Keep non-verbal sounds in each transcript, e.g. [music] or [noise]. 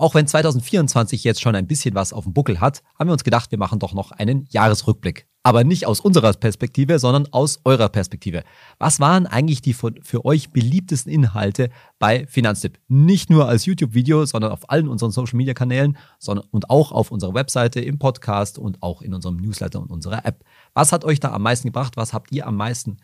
Auch wenn 2024 jetzt schon ein bisschen was auf dem Buckel hat, haben wir uns gedacht, wir machen doch noch einen Jahresrückblick. Aber nicht aus unserer Perspektive, sondern aus eurer Perspektive. Was waren eigentlich die für euch beliebtesten Inhalte bei Finanztipp? Nicht nur als YouTube-Video, sondern auf allen unseren Social-Media-Kanälen sondern, und auch auf unserer Webseite, im Podcast und auch in unserem Newsletter und unserer App. Was hat euch da am meisten gebracht? Was habt ihr am meisten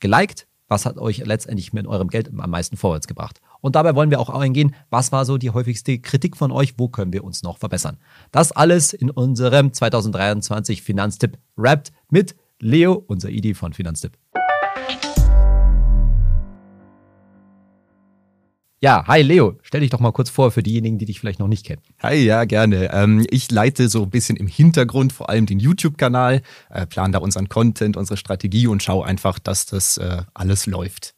geliked? Was hat euch letztendlich mit eurem Geld am meisten vorwärts gebracht? Und dabei wollen wir auch eingehen, was war so die häufigste Kritik von euch, wo können wir uns noch verbessern. Das alles in unserem 2023 Finanztipp Wrapped mit Leo, unser ID von Finanztipp. Ja, hi Leo, stell dich doch mal kurz vor für diejenigen, die dich vielleicht noch nicht kennen. Hi, ja, gerne. Ähm, ich leite so ein bisschen im Hintergrund vor allem den YouTube-Kanal, äh, plan da unseren Content, unsere Strategie und schaue einfach, dass das äh, alles läuft.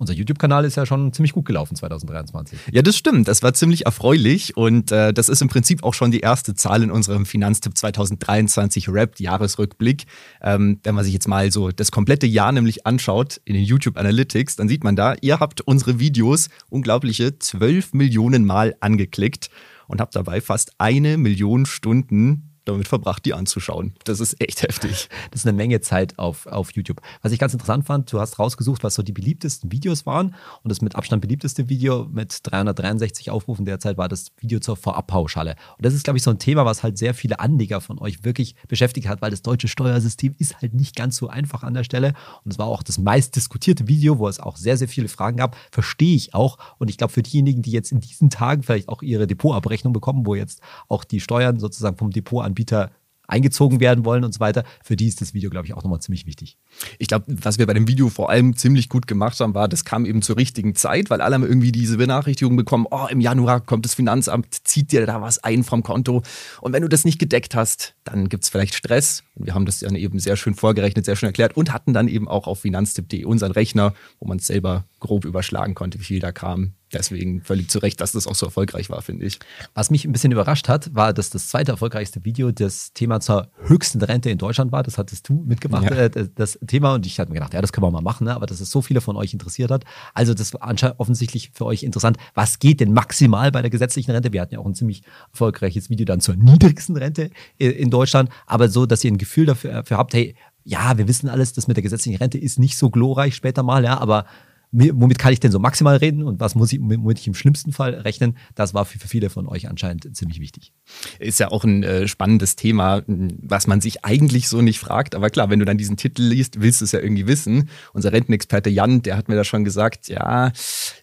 Unser YouTube-Kanal ist ja schon ziemlich gut gelaufen 2023. Ja, das stimmt. Das war ziemlich erfreulich und äh, das ist im Prinzip auch schon die erste Zahl in unserem Finanztipp 2023 Wrapped Jahresrückblick. Ähm, wenn man sich jetzt mal so das komplette Jahr nämlich anschaut in den YouTube Analytics, dann sieht man da, ihr habt unsere Videos unglaubliche 12 Millionen Mal angeklickt und habt dabei fast eine Million Stunden damit verbracht, die anzuschauen. Das ist echt heftig. Das ist eine Menge Zeit auf, auf YouTube. Was ich ganz interessant fand, du hast rausgesucht, was so die beliebtesten Videos waren. Und das mit Abstand beliebteste Video mit 363 Aufrufen derzeit war das Video zur Vorabpauschale. Und das ist, glaube ich, so ein Thema, was halt sehr viele Anleger von euch wirklich beschäftigt hat, weil das deutsche Steuersystem ist halt nicht ganz so einfach an der Stelle. Und es war auch das meist diskutierte Video, wo es auch sehr, sehr viele Fragen gab. Verstehe ich auch. Und ich glaube, für diejenigen, die jetzt in diesen Tagen vielleicht auch ihre Depotabrechnung bekommen, wo jetzt auch die Steuern sozusagen vom Depot Anbieter eingezogen werden wollen und so weiter. Für die ist das Video, glaube ich, auch nochmal ziemlich wichtig. Ich glaube, was wir bei dem Video vor allem ziemlich gut gemacht haben, war, das kam eben zur richtigen Zeit, weil alle haben irgendwie diese Benachrichtigung bekommen, oh, im Januar kommt das Finanzamt, zieht dir da was ein vom Konto. Und wenn du das nicht gedeckt hast, dann gibt es vielleicht Stress. Und wir haben das dann eben sehr schön vorgerechnet, sehr schön erklärt und hatten dann eben auch auf finanztipp.de unseren Rechner, wo man es selber grob überschlagen konnte, wie viel da kam deswegen völlig zu Recht, dass das auch so erfolgreich war, finde ich. Was mich ein bisschen überrascht hat, war, dass das zweite erfolgreichste Video das Thema zur höchsten Rente in Deutschland war. Das hattest du mitgemacht, ja. äh, das Thema. Und ich hatte mir gedacht, ja, das können wir mal machen, ne? aber dass es so viele von euch interessiert hat. Also das war anscheinend offensichtlich für euch interessant. Was geht denn maximal bei der gesetzlichen Rente? Wir hatten ja auch ein ziemlich erfolgreiches Video dann zur niedrigsten Rente in Deutschland. Aber so, dass ihr ein Gefühl dafür, dafür habt, hey, ja, wir wissen alles, das mit der gesetzlichen Rente ist nicht so glorreich später mal, ja, aber womit kann ich denn so maximal reden und was muss ich, womit ich im schlimmsten Fall rechnen, das war für, für viele von euch anscheinend ziemlich wichtig. Ist ja auch ein äh, spannendes Thema, was man sich eigentlich so nicht fragt. Aber klar, wenn du dann diesen Titel liest, willst du es ja irgendwie wissen. Unser Rentenexperte Jan, der hat mir da schon gesagt, ja,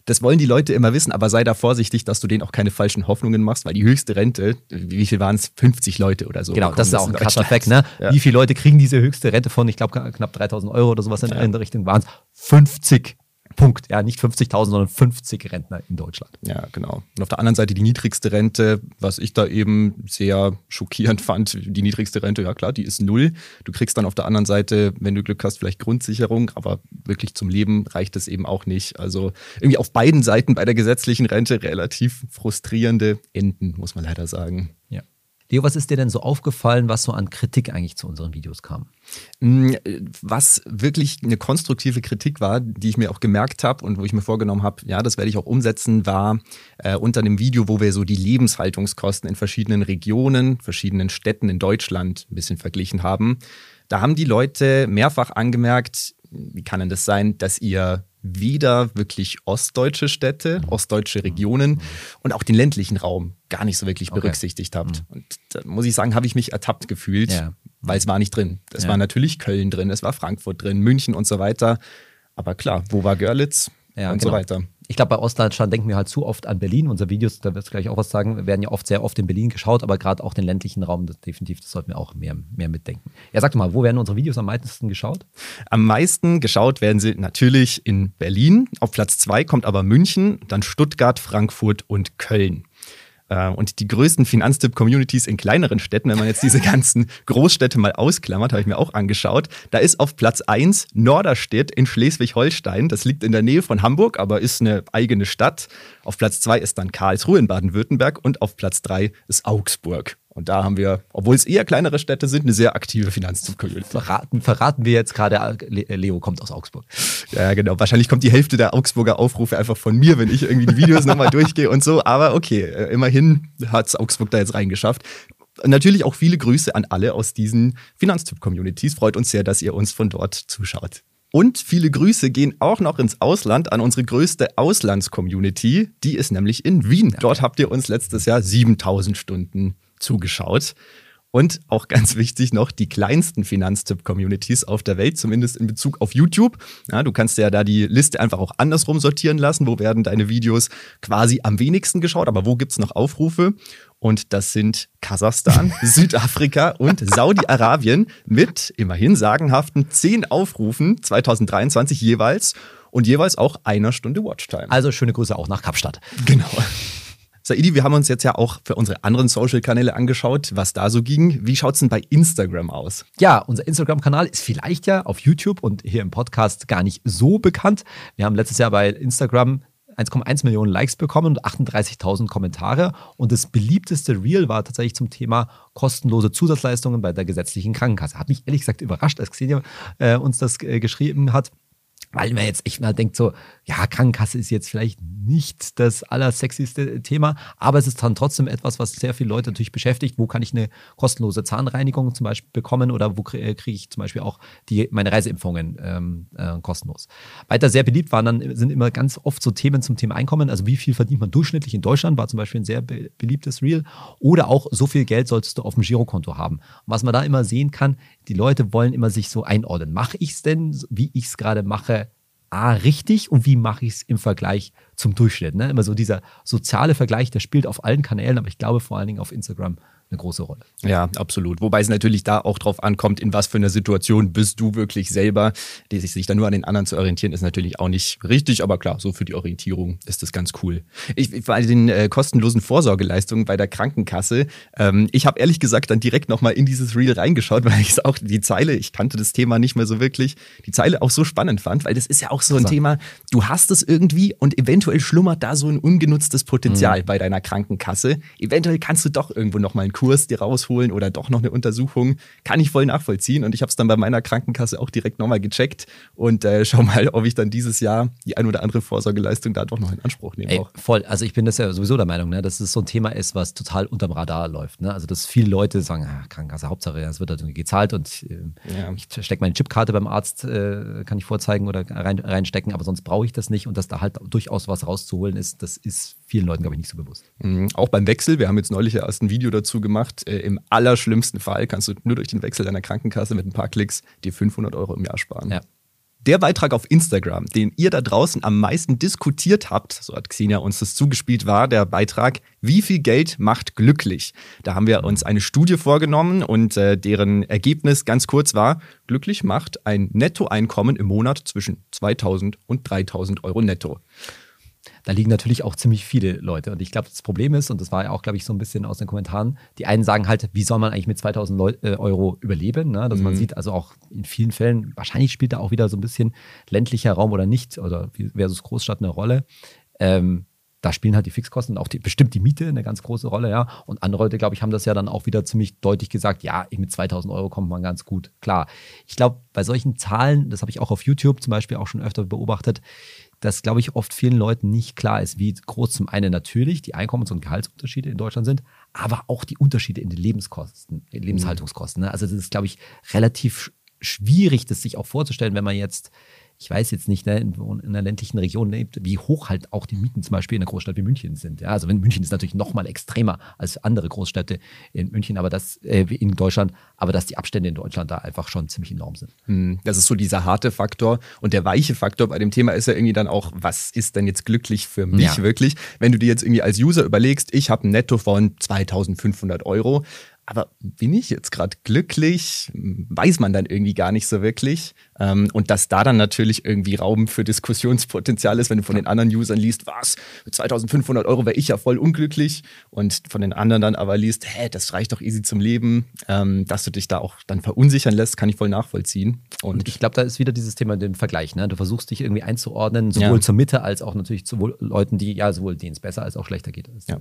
das wollen die Leute immer wissen, aber sei da vorsichtig, dass du denen auch keine falschen Hoffnungen machst, weil die höchste Rente, wie viel waren es? 50 Leute oder so. Genau, das ist auch ein krasser Fakt, ne? Ja. Wie viele Leute kriegen diese höchste Rente von, ich glaube, knapp 3000 Euro oder sowas in, ja. in der Richtung waren es? 50 Punkt. Ja, nicht 50.000, sondern 50 Rentner in Deutschland. Ja, genau. Und auf der anderen Seite die niedrigste Rente, was ich da eben sehr schockierend fand, die niedrigste Rente, ja klar, die ist null. Du kriegst dann auf der anderen Seite, wenn du Glück hast, vielleicht Grundsicherung, aber wirklich zum Leben reicht es eben auch nicht. Also irgendwie auf beiden Seiten bei der gesetzlichen Rente relativ frustrierende Enden, muss man leider sagen. Ja. Leo, was ist dir denn so aufgefallen, was so an Kritik eigentlich zu unseren Videos kam? Mm, was wirklich eine konstruktive Kritik war, die ich mir auch gemerkt habe und wo ich mir vorgenommen habe, ja, das werde ich auch umsetzen, war äh, unter einem Video, wo wir so die Lebenshaltungskosten in verschiedenen Regionen, verschiedenen Städten in Deutschland ein bisschen verglichen haben. Da haben die Leute mehrfach angemerkt, wie kann denn das sein, dass ihr weder wirklich ostdeutsche Städte, ostdeutsche Regionen und auch den ländlichen Raum gar nicht so wirklich okay. berücksichtigt habt. Mhm. Und da muss ich sagen, habe ich mich ertappt gefühlt, ja. weil es war nicht drin. Es ja. war natürlich Köln drin, es war Frankfurt drin, München und so weiter. Aber klar, wo war Görlitz ja, und genau. so weiter ich glaube, bei Ostdeutschland denken wir halt zu oft an Berlin. Unsere Videos, da wirst du gleich auch was sagen, werden ja oft sehr oft in Berlin geschaut, aber gerade auch den ländlichen Raum, das definitiv, das sollten wir auch mehr, mehr mitdenken. Ja, sag doch mal, wo werden unsere Videos am meisten geschaut? Am meisten geschaut werden sie natürlich in Berlin. Auf Platz zwei kommt aber München, dann Stuttgart, Frankfurt und Köln. Äh, und die größten Finanztipp-Communities in kleineren Städten, wenn man jetzt diese [laughs] ganzen Großstädte mal ausklammert, habe ich mir auch angeschaut. Da ist auf Platz 1 Norderstedt in Schleswig-Holstein. Das liegt in der Nähe von Hamburg, aber ist eine eigene Stadt. Auf Platz 2 ist dann Karlsruhe in Baden-Württemberg und auf Platz 3 ist Augsburg. Und da haben wir, obwohl es eher kleinere Städte sind, eine sehr aktive Finanztipp-Community. Verraten, verraten wir jetzt gerade, äh, Leo kommt aus Augsburg. Ja, genau. Wahrscheinlich kommt die Hälfte der Augsburger Aufrufe einfach von mir, wenn ich irgendwie die Videos nochmal durchgehe und so. Aber okay, äh, immerhin hat es Augsburg da jetzt reingeschafft. Natürlich auch viele Grüße an alle aus diesen Finanztipp-Communities. Freut uns sehr, dass ihr uns von dort zuschaut. Und viele Grüße gehen auch noch ins Ausland an unsere größte Auslands-Community. Die ist nämlich in Wien. Dort habt ihr uns letztes Jahr 7000 Stunden zugeschaut. Und auch ganz wichtig noch die kleinsten Finanztipp-Communities auf der Welt, zumindest in Bezug auf YouTube. Ja, du kannst ja da die Liste einfach auch andersrum sortieren lassen. Wo werden deine Videos quasi am wenigsten geschaut, aber wo gibt es noch Aufrufe? Und das sind Kasachstan, [laughs] Südafrika und Saudi-Arabien mit immerhin sagenhaften zehn Aufrufen 2023 jeweils und jeweils auch einer Stunde Watchtime. Also schöne Grüße auch nach Kapstadt. Genau. Saidi, wir haben uns jetzt ja auch für unsere anderen Social-Kanäle angeschaut, was da so ging. Wie schaut es denn bei Instagram aus? Ja, unser Instagram-Kanal ist vielleicht ja auf YouTube und hier im Podcast gar nicht so bekannt. Wir haben letztes Jahr bei Instagram 1,1 Millionen Likes bekommen und 38.000 Kommentare. Und das beliebteste Reel war tatsächlich zum Thema kostenlose Zusatzleistungen bei der gesetzlichen Krankenkasse. Hat mich ehrlich gesagt überrascht, als Xenia äh, uns das äh, geschrieben hat weil man jetzt echt mal denkt so, ja, Krankenkasse ist jetzt vielleicht nicht das allersexyste Thema, aber es ist dann trotzdem etwas, was sehr viele Leute natürlich beschäftigt. Wo kann ich eine kostenlose Zahnreinigung zum Beispiel bekommen oder wo kriege ich zum Beispiel auch die, meine Reiseimpfungen ähm, äh, kostenlos. Weiter sehr beliebt waren dann, sind immer ganz oft so Themen zum Thema Einkommen, also wie viel verdient man durchschnittlich in Deutschland, war zum Beispiel ein sehr be beliebtes Reel oder auch so viel Geld solltest du auf dem Girokonto haben. Und was man da immer sehen kann, die Leute wollen immer sich so einordnen. Mache ich es denn, wie ich es gerade mache, A, richtig und wie mache ich es im Vergleich zum Durchschnitt. Ne? Immer so dieser soziale Vergleich, der spielt auf allen Kanälen, aber ich glaube vor allen Dingen auf Instagram eine große Rolle. Ja, absolut. Wobei es natürlich da auch drauf ankommt, in was für einer Situation bist du wirklich selber. Die sich, sich dann nur an den anderen zu orientieren, ist natürlich auch nicht richtig, aber klar, so für die Orientierung ist das ganz cool. Ich, bei den äh, kostenlosen Vorsorgeleistungen bei der Krankenkasse, ähm, ich habe ehrlich gesagt dann direkt nochmal in dieses Reel reingeschaut, [laughs] weil ich auch die Zeile, ich kannte das Thema nicht mehr so wirklich, die Zeile auch so spannend fand, weil das ist ja auch so ein also. Thema, du hast es irgendwie und eventuell schlummert da so ein ungenutztes Potenzial mhm. bei deiner Krankenkasse. Eventuell kannst du doch irgendwo nochmal einen Kurs dir rausholen oder doch noch eine Untersuchung. Kann ich voll nachvollziehen. Und ich habe es dann bei meiner Krankenkasse auch direkt nochmal gecheckt und äh, schau mal, ob ich dann dieses Jahr die ein oder andere Vorsorgeleistung da doch noch in Anspruch nehme. Ey, voll. Also ich bin das ja sowieso der Meinung, ne, dass es so ein Thema ist, was total unterm Radar läuft. Ne? Also dass viele Leute sagen, ah, Krankenkasse, Hauptsache, es wird halt gezahlt und äh, ja. ich stecke meine Chipkarte beim Arzt, äh, kann ich vorzeigen oder rein, reinstecken, aber sonst brauche ich das nicht und dass da halt durchaus was rauszuholen ist, das ist vielen Leuten, glaube ich, nicht so bewusst. Mhm. Auch beim Wechsel, wir haben jetzt neulich erst ein Video dazu gemacht, äh, im allerschlimmsten Fall kannst du nur durch den Wechsel deiner Krankenkasse mit ein paar Klicks dir 500 Euro im Jahr sparen. Ja. Der Beitrag auf Instagram, den ihr da draußen am meisten diskutiert habt, so hat Xenia uns das zugespielt, war der Beitrag Wie viel Geld macht glücklich? Da haben wir uns eine Studie vorgenommen und äh, deren Ergebnis ganz kurz war, glücklich macht ein Nettoeinkommen im Monat zwischen 2000 und 3000 Euro netto da liegen natürlich auch ziemlich viele Leute. Und ich glaube, das Problem ist, und das war ja auch, glaube ich, so ein bisschen aus den Kommentaren, die einen sagen halt, wie soll man eigentlich mit 2000 Leu äh, Euro überleben? Ne? Dass mhm. man sieht, also auch in vielen Fällen, wahrscheinlich spielt da auch wieder so ein bisschen ländlicher Raum oder nicht, oder versus Großstadt eine Rolle. Ähm, da spielen halt die Fixkosten und auch die, bestimmt die Miete eine ganz große Rolle, ja. Und andere Leute, glaube ich, haben das ja dann auch wieder ziemlich deutlich gesagt, ja, mit 2000 Euro kommt man ganz gut klar. Ich glaube, bei solchen Zahlen, das habe ich auch auf YouTube zum Beispiel auch schon öfter beobachtet, dass, glaube ich, oft vielen Leuten nicht klar ist, wie groß zum einen natürlich die Einkommens- und Gehaltsunterschiede in Deutschland sind, aber auch die Unterschiede in den Lebenskosten, in Lebenshaltungskosten. Ne? Also das ist, glaube ich, relativ schwierig, das sich auch vorzustellen, wenn man jetzt ich weiß jetzt nicht, ne, in, einer ländlichen Region lebt, wie hoch halt auch die Mieten zum Beispiel in einer Großstadt wie München sind. Ja, also wenn München ist natürlich noch mal extremer als andere Großstädte in München, aber das äh, in Deutschland, aber dass die Abstände in Deutschland da einfach schon ziemlich enorm sind. Hm, das ist so dieser harte Faktor und der weiche Faktor bei dem Thema ist ja irgendwie dann auch, was ist denn jetzt glücklich für mich ja. wirklich? Wenn du dir jetzt irgendwie als User überlegst, ich habe ein Netto von 2500 Euro, aber bin ich jetzt gerade glücklich? Weiß man dann irgendwie gar nicht so wirklich. Ähm, und dass da dann natürlich irgendwie Raum für Diskussionspotenzial ist, wenn du von den anderen Usern liest, was, mit 2500 Euro wäre ich ja voll unglücklich. Und von den anderen dann aber liest, hä, das reicht doch easy zum Leben. Ähm, dass du dich da auch dann verunsichern lässt, kann ich voll nachvollziehen. Und, und ich glaube, da ist wieder dieses Thema den Vergleich. Ne? Du versuchst dich irgendwie einzuordnen, sowohl ja. zur Mitte als auch natürlich zu Leuten, die ja sowohl denen es besser als auch schlechter geht. Ja.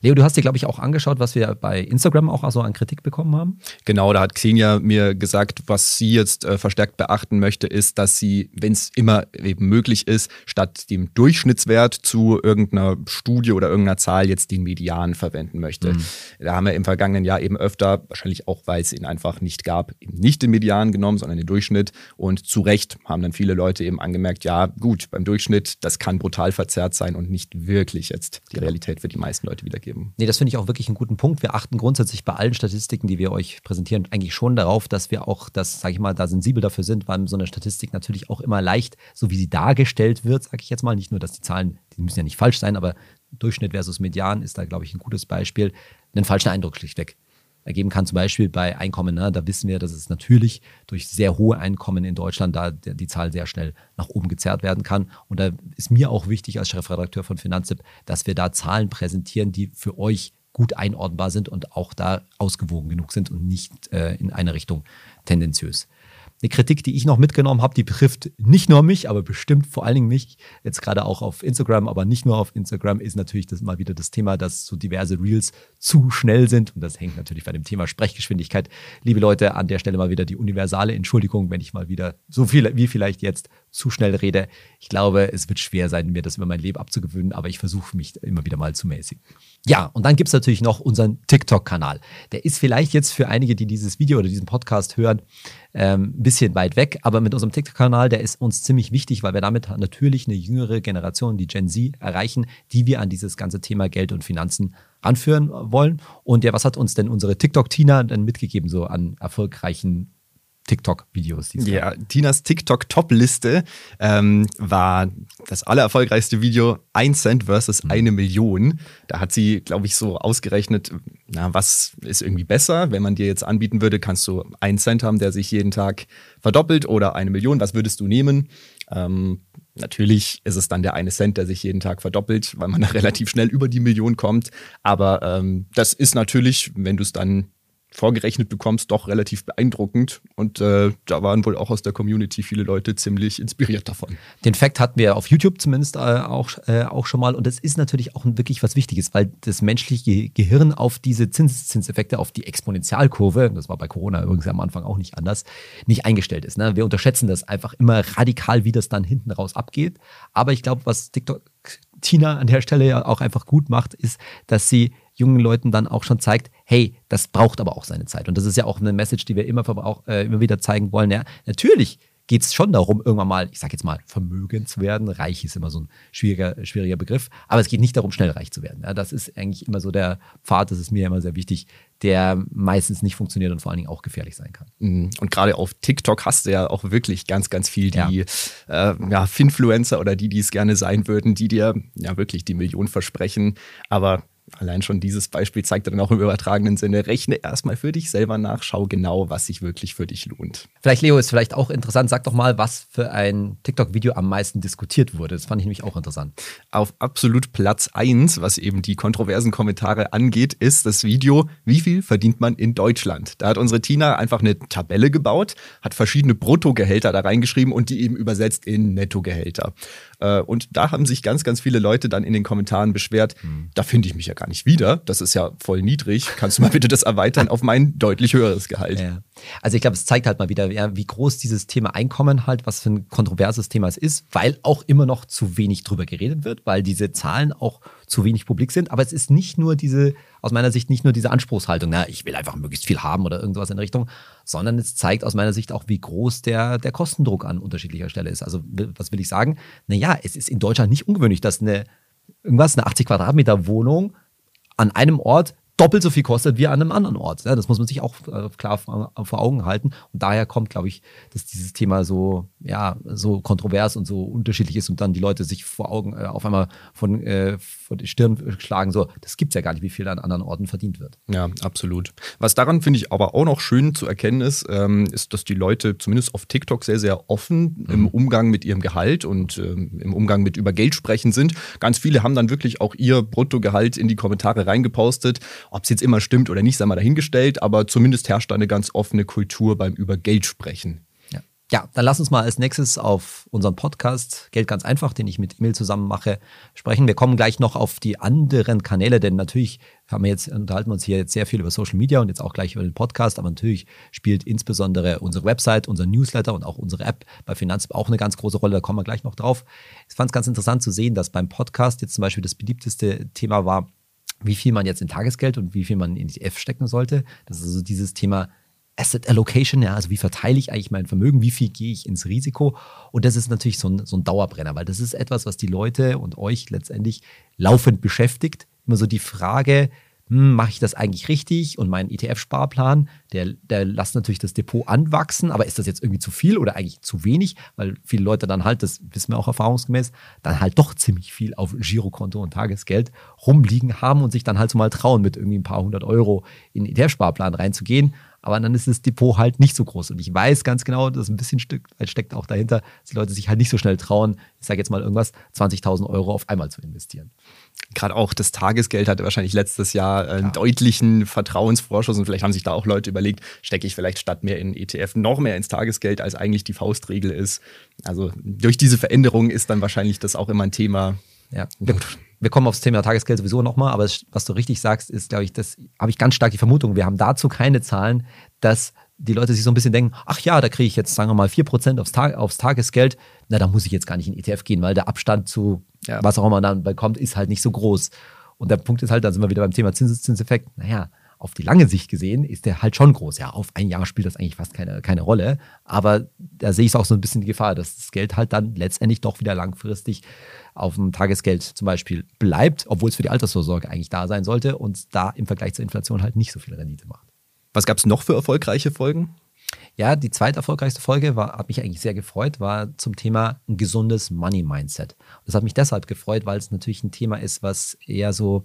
Leo, du hast dir, glaube ich, auch angeschaut, was wir bei Instagram auch so an Kritik bekommen haben. Genau, da hat Xenia mir gesagt, was sie jetzt äh, verstärkt beachten möchte, ist, dass sie, wenn es immer eben möglich ist, statt dem Durchschnittswert zu irgendeiner Studie oder irgendeiner Zahl jetzt den Median verwenden möchte. Mhm. Da haben wir im vergangenen Jahr eben öfter, wahrscheinlich auch, weil es ihn einfach nicht gab, eben nicht den Median genommen, sondern den Durchschnitt. Und zu Recht haben dann viele Leute eben angemerkt, ja, gut, beim Durchschnitt, das kann brutal verzerrt sein und nicht wirklich jetzt die Realität für die meisten Leute wiedergeben. Nee, das finde ich auch wirklich einen guten Punkt. Wir achten grundsätzlich bei allen Statistiken, die wir euch präsentieren, eigentlich schon darauf, dass wir auch das, sage ich mal, da sensibel dafür sind, weil so eine Statistik natürlich auch immer leicht, so wie sie dargestellt wird, sage ich jetzt mal, nicht nur, dass die Zahlen, die müssen ja nicht falsch sein, aber Durchschnitt versus Median ist da, glaube ich, ein gutes Beispiel, einen falschen Eindruck schlichtweg ergeben kann. Zum Beispiel bei Einkommen, ne, da wissen wir, dass es natürlich durch sehr hohe Einkommen in Deutschland da die Zahl sehr schnell nach oben gezerrt werden kann. Und da ist mir auch wichtig als Chefredakteur von Finanztipp, dass wir da Zahlen präsentieren, die für euch gut einordnbar sind und auch da ausgewogen genug sind und nicht äh, in eine Richtung tendenziös. Eine Kritik, die ich noch mitgenommen habe, die betrifft nicht nur mich, aber bestimmt vor allen Dingen mich, jetzt gerade auch auf Instagram, aber nicht nur auf Instagram, ist natürlich das mal wieder das Thema, dass so diverse Reels zu schnell sind. Und das hängt natürlich bei dem Thema Sprechgeschwindigkeit. Liebe Leute, an der Stelle mal wieder die universale Entschuldigung, wenn ich mal wieder so viel wie vielleicht jetzt zu schnell rede. Ich glaube, es wird schwer sein, mir das über mein Leben abzugewöhnen, aber ich versuche mich immer wieder mal zu mäßigen. Ja, und dann gibt es natürlich noch unseren TikTok-Kanal. Der ist vielleicht jetzt für einige, die dieses Video oder diesen Podcast hören, ähm, ein bisschen weit weg, aber mit unserem TikTok-Kanal, der ist uns ziemlich wichtig, weil wir damit natürlich eine jüngere Generation, die Gen Z, erreichen, die wir an dieses ganze Thema Geld und Finanzen ranführen wollen. Und ja, was hat uns denn unsere TikTok-Tina denn mitgegeben, so an erfolgreichen TikTok-Videos. Ja, Tinas TikTok-Top-Liste ähm, war das allererfolgreichste Video 1 Cent versus mhm. eine Million. Da hat sie, glaube ich, so ausgerechnet, na, was ist irgendwie besser? Wenn man dir jetzt anbieten würde, kannst du 1 Cent haben, der sich jeden Tag verdoppelt oder eine Million. Was würdest du nehmen? Ähm, Natürlich ist es dann der eine Cent, der sich jeden Tag verdoppelt, weil man da [laughs] relativ schnell über die Million kommt. Aber ähm, das ist natürlich, wenn du es dann vorgerechnet bekommst, doch relativ beeindruckend. Und äh, da waren wohl auch aus der Community viele Leute ziemlich inspiriert davon. Den Fakt hatten wir auf YouTube zumindest äh, auch, äh, auch schon mal. Und das ist natürlich auch wirklich was Wichtiges, weil das menschliche Gehirn auf diese Zinseszinseffekte, auf die Exponentialkurve, das war bei Corona übrigens am Anfang auch nicht anders, nicht eingestellt ist. Ne? Wir unterschätzen das einfach immer radikal, wie das dann hinten raus abgeht. Aber ich glaube, was TikTok Tina an der Stelle ja auch einfach gut macht, ist, dass sie jungen Leuten dann auch schon zeigt, hey, das braucht aber auch seine Zeit. Und das ist ja auch eine Message, die wir immer, äh, immer wieder zeigen wollen. Ja, natürlich geht es schon darum, irgendwann mal, ich sage jetzt mal, vermögend zu werden. Reich ist immer so ein schwieriger, schwieriger Begriff, aber es geht nicht darum, schnell reich zu werden. Ja, das ist eigentlich immer so der Pfad, das ist mir immer sehr wichtig, der meistens nicht funktioniert und vor allen Dingen auch gefährlich sein kann. Mhm. Und gerade auf TikTok hast du ja auch wirklich ganz, ganz viel die ja. Äh, ja, Finfluencer oder die, die es gerne sein würden, die dir ja wirklich die Million versprechen, aber allein schon dieses Beispiel zeigt dann auch im übertragenen Sinne, rechne erstmal für dich selber nach, schau genau, was sich wirklich für dich lohnt. Vielleicht, Leo, ist vielleicht auch interessant, sag doch mal, was für ein TikTok-Video am meisten diskutiert wurde. Das fand ich nämlich auch interessant. Auf absolut Platz 1, was eben die kontroversen Kommentare angeht, ist das Video, wie viel verdient man in Deutschland? Da hat unsere Tina einfach eine Tabelle gebaut, hat verschiedene Bruttogehälter da reingeschrieben und die eben übersetzt in Nettogehälter. Äh, und da haben sich ganz, ganz viele Leute dann in den Kommentaren beschwert, mhm. da finde ich mich ja gar nicht wieder. Das ist ja voll niedrig. Kannst du mal bitte das erweitern auf mein deutlich höheres Gehalt? Ja. Also ich glaube, es zeigt halt mal wieder, ja, wie groß dieses Thema Einkommen halt, was für ein kontroverses Thema es ist, weil auch immer noch zu wenig drüber geredet wird, weil diese Zahlen auch zu wenig publik sind. Aber es ist nicht nur diese, aus meiner Sicht nicht nur diese Anspruchshaltung, na, ich will einfach möglichst viel haben oder irgendwas in der Richtung, sondern es zeigt aus meiner Sicht auch, wie groß der, der Kostendruck an unterschiedlicher Stelle ist. Also was will ich sagen? Naja, es ist in Deutschland nicht ungewöhnlich, dass eine irgendwas, eine 80 Quadratmeter Wohnung an einem Ort doppelt so viel kostet wie an einem anderen Ort. Ja, das muss man sich auch äh, klar vor, vor, Augen halten. Und daher kommt, glaube ich, dass dieses Thema so, ja, so kontrovers und so unterschiedlich ist und dann die Leute sich vor Augen äh, auf einmal von, äh, vor die Stirn schlagen, so, das gibt es ja gar nicht, wie viel an anderen Orten verdient wird. Ja, absolut. Was daran finde ich aber auch noch schön zu erkennen ist, ähm, ist, dass die Leute zumindest auf TikTok sehr, sehr offen mhm. im Umgang mit ihrem Gehalt und ähm, im Umgang mit über Geld sprechen sind. Ganz viele haben dann wirklich auch ihr Bruttogehalt in die Kommentare reingepostet ob es jetzt immer stimmt oder nicht, sei mal dahingestellt, aber zumindest herrscht eine ganz offene Kultur beim über Geld sprechen. Ja. Ja, dann lass uns mal als nächstes auf unseren Podcast Geld ganz einfach, den ich mit E-Mail zusammen mache, sprechen. Wir kommen gleich noch auf die anderen Kanäle, denn natürlich haben wir jetzt, unterhalten wir uns hier jetzt sehr viel über Social Media und jetzt auch gleich über den Podcast, aber natürlich spielt insbesondere unsere Website, unser Newsletter und auch unsere App bei Finanz auch eine ganz große Rolle, da kommen wir gleich noch drauf. Ich fand es ganz interessant zu sehen, dass beim Podcast jetzt zum Beispiel das beliebteste Thema war, wie viel man jetzt in Tagesgeld und wie viel man in ETF stecken sollte. Das ist also dieses Thema Asset Allocation, ja, also wie verteile ich eigentlich mein Vermögen, wie viel gehe ich ins Risiko? Und das ist natürlich so ein, so ein Dauerbrenner, weil das ist etwas, was die Leute und euch letztendlich laufend beschäftigt. Immer so die Frage, mache ich das eigentlich richtig? Und mein ETF-Sparplan, der, der lässt natürlich das Depot anwachsen, aber ist das jetzt irgendwie zu viel oder eigentlich zu wenig? Weil viele Leute dann halt, das wissen wir auch erfahrungsgemäß, dann halt doch ziemlich viel auf Girokonto und Tagesgeld rumliegen haben und sich dann halt so mal trauen, mit irgendwie ein paar hundert Euro in den ETF-Sparplan reinzugehen aber dann ist das Depot halt nicht so groß. Und ich weiß ganz genau, dass ein bisschen Stück, steckt auch dahinter, dass die Leute sich halt nicht so schnell trauen, ich sage jetzt mal irgendwas, 20.000 Euro auf einmal zu investieren. Gerade auch das Tagesgeld hatte wahrscheinlich letztes Jahr einen ja. deutlichen Vertrauensvorschuss und vielleicht haben sich da auch Leute überlegt, stecke ich vielleicht statt mehr in ETF noch mehr ins Tagesgeld, als eigentlich die Faustregel ist. Also durch diese Veränderung ist dann wahrscheinlich das auch immer ein Thema. Ja, wir kommen aufs Thema Tagesgeld sowieso nochmal, aber was du richtig sagst, ist, glaube ich, das habe ich ganz stark die Vermutung, wir haben dazu keine Zahlen, dass die Leute sich so ein bisschen denken, ach ja, da kriege ich jetzt, sagen wir mal, 4% aufs, Tag, aufs Tagesgeld, na, da muss ich jetzt gar nicht in ETF gehen, weil der Abstand zu ja. was auch immer man dann bekommt, ist halt nicht so groß. Und der Punkt ist halt, da sind wir wieder beim Thema Zinseszinseffekt, naja, auf die lange Sicht gesehen ist der halt schon groß. Ja, auf ein Jahr spielt das eigentlich fast keine, keine Rolle. Aber da sehe ich auch so ein bisschen die Gefahr, dass das Geld halt dann letztendlich doch wieder langfristig auf dem Tagesgeld zum Beispiel bleibt, obwohl es für die Altersvorsorge eigentlich da sein sollte und da im Vergleich zur Inflation halt nicht so viel Rendite macht. Was gab es noch für erfolgreiche Folgen? Ja, die zweite erfolgreichste Folge war, hat mich eigentlich sehr gefreut, war zum Thema ein gesundes Money Mindset. Das hat mich deshalb gefreut, weil es natürlich ein Thema ist, was eher so,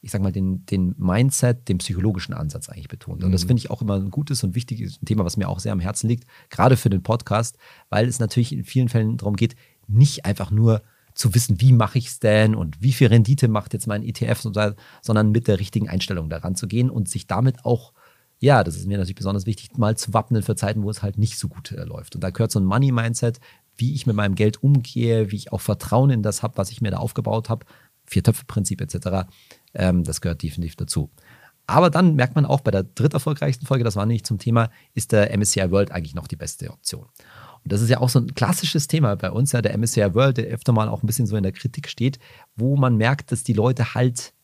ich sag mal, den, den Mindset, den psychologischen Ansatz eigentlich betont. Und das mhm. finde ich auch immer ein gutes und wichtiges Thema, was mir auch sehr am Herzen liegt, gerade für den Podcast, weil es natürlich in vielen Fällen darum geht, nicht einfach nur zu wissen, wie mache ich es denn und wie viel Rendite macht jetzt mein ETF, sondern mit der richtigen Einstellung daran zu gehen und sich damit auch, ja, das ist mir natürlich besonders wichtig, mal zu wappnen für Zeiten, wo es halt nicht so gut äh, läuft. Und da gehört so ein Money-Mindset, wie ich mit meinem Geld umgehe, wie ich auch Vertrauen in das habe, was ich mir da aufgebaut habe, Vier-Töpfe-Prinzip etc., ähm, das gehört definitiv dazu. Aber dann merkt man auch bei der dritt erfolgreichsten Folge, das war nicht zum Thema, ist der MSCI World eigentlich noch die beste Option. Und das ist ja auch so ein klassisches Thema bei uns, ja, der MSCI World, der öfter mal auch ein bisschen so in der Kritik steht, wo man merkt, dass die Leute halt,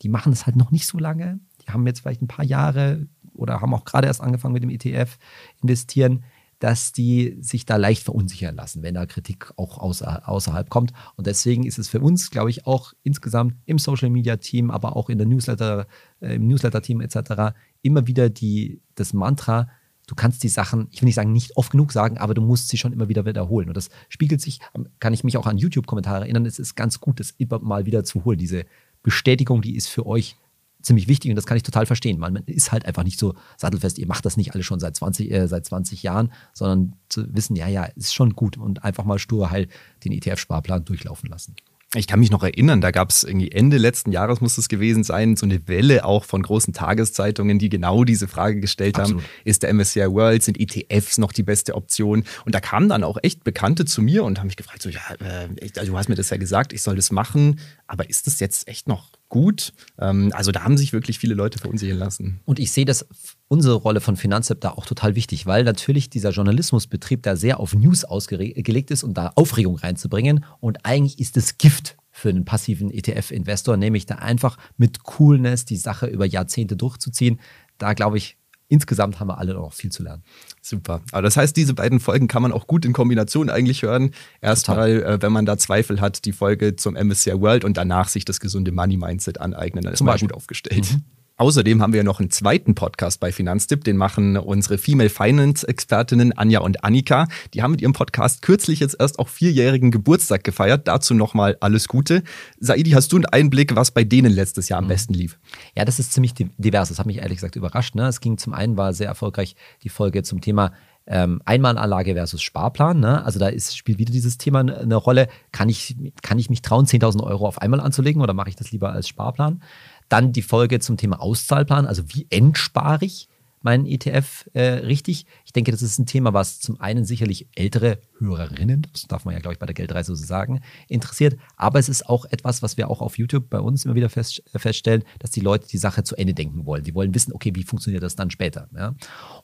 die machen das halt noch nicht so lange. Die haben jetzt vielleicht ein paar Jahre oder haben auch gerade erst angefangen mit dem ETF investieren, dass die sich da leicht verunsichern lassen, wenn da Kritik auch außer, außerhalb kommt. Und deswegen ist es für uns, glaube ich, auch insgesamt im Social Media Team, aber auch in der Newsletter, äh, im Newsletter Team etc. immer wieder die, das Mantra, du kannst die Sachen, ich will nicht sagen, nicht oft genug sagen, aber du musst sie schon immer wieder wiederholen. Und das spiegelt sich, kann ich mich auch an YouTube-Kommentare erinnern, es ist ganz gut, das immer mal wieder zu holen. Diese Bestätigung, die ist für euch ziemlich wichtig und das kann ich total verstehen. Man ist halt einfach nicht so sattelfest, ihr macht das nicht alle schon seit 20, äh, seit 20 Jahren, sondern zu wissen, ja, ja, ist schon gut und einfach mal stur heil den ETF-Sparplan durchlaufen lassen. Ich kann mich noch erinnern, da gab es irgendwie Ende letzten Jahres muss es gewesen sein, so eine Welle auch von großen Tageszeitungen, die genau diese Frage gestellt Absolut. haben, ist der MSCI World, sind ETFs noch die beste Option? Und da kamen dann auch echt Bekannte zu mir und haben mich gefragt, so ja, äh, also du hast mir das ja gesagt, ich soll das machen, aber ist das jetzt echt noch gut? Ähm, also da haben sich wirklich viele Leute verunsichern lassen. Und ich sehe das unsere Rolle von Finanztipp da auch total wichtig, weil natürlich dieser Journalismusbetrieb da sehr auf News ausgelegt ist und da Aufregung reinzubringen. Und eigentlich ist es Gift für einen passiven ETF-Investor, nämlich da einfach mit Coolness die Sache über Jahrzehnte durchzuziehen. Da glaube ich, insgesamt haben wir alle noch viel zu lernen. Super. Aber das heißt, diese beiden Folgen kann man auch gut in Kombination eigentlich hören. Erstmal, äh, wenn man da Zweifel hat, die Folge zum MSCI World und danach sich das gesunde Money Mindset aneignen. Dann ist man gut aufgestellt. Mhm. Außerdem haben wir noch einen zweiten Podcast bei Finanztipp, den machen unsere Female Finance Expertinnen Anja und Annika. Die haben mit ihrem Podcast kürzlich jetzt erst auch vierjährigen Geburtstag gefeiert. Dazu nochmal alles Gute. Saidi, hast du einen Einblick, was bei denen letztes Jahr am mhm. besten lief? Ja, das ist ziemlich divers. Das hat mich ehrlich gesagt überrascht. Ne? Es ging zum einen, war sehr erfolgreich die Folge zum Thema ähm, Einmalanlage versus Sparplan. Ne? Also da ist, spielt wieder dieses Thema eine Rolle. Kann ich, kann ich mich trauen, 10.000 Euro auf einmal anzulegen oder mache ich das lieber als Sparplan? Dann die Folge zum Thema Auszahlplan, also wie entspare ich meinen ETF äh, richtig. Ich denke, das ist ein Thema, was zum einen sicherlich ältere Hörerinnen, das darf man ja, glaube ich, bei der Geldreise so sagen, interessiert. Aber es ist auch etwas, was wir auch auf YouTube bei uns immer wieder fest, äh, feststellen, dass die Leute die Sache zu Ende denken wollen. Die wollen wissen, okay, wie funktioniert das dann später? Ja?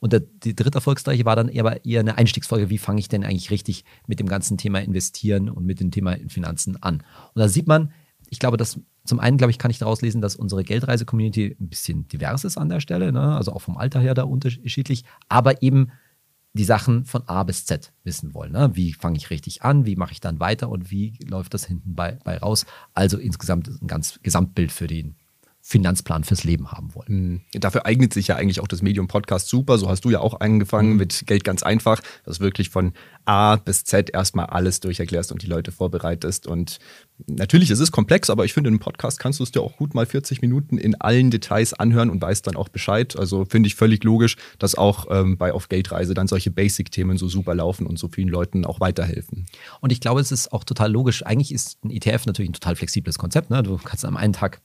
Und der, die dritte Erfolgsstreiche war dann eher, eher eine Einstiegsfolge, wie fange ich denn eigentlich richtig mit dem ganzen Thema Investieren und mit dem Thema Finanzen an? Und da sieht man, ich glaube, dass zum einen, glaube ich, kann ich daraus lesen, dass unsere Geldreise-Community ein bisschen divers ist an der Stelle, ne? also auch vom Alter her da unterschiedlich, aber eben die Sachen von A bis Z wissen wollen. Ne? Wie fange ich richtig an, wie mache ich dann weiter und wie läuft das hinten bei, bei raus? Also insgesamt ein ganz Gesamtbild für den Finanzplan fürs Leben haben wollen. Mhm. Dafür eignet sich ja eigentlich auch das Medium Podcast super. So hast du ja auch angefangen mhm. mit Geld ganz einfach, dass du wirklich von A bis Z erstmal alles durcherklärst und die Leute vorbereitest. Und natürlich ist es komplex, aber ich finde, in einem Podcast kannst du es dir auch gut mal 40 Minuten in allen Details anhören und weißt dann auch Bescheid. Also finde ich völlig logisch, dass auch ähm, bei Auf Geldreise dann solche Basic-Themen so super laufen und so vielen Leuten auch weiterhelfen. Und ich glaube, es ist auch total logisch. Eigentlich ist ein ETF natürlich ein total flexibles Konzept. Ne? Du kannst am einen Tag